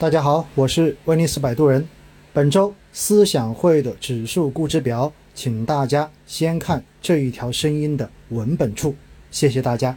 大家好我是威尼斯摆渡人。本周思想会的指数估值表请大家先看这一条声音的文本处。谢谢大家。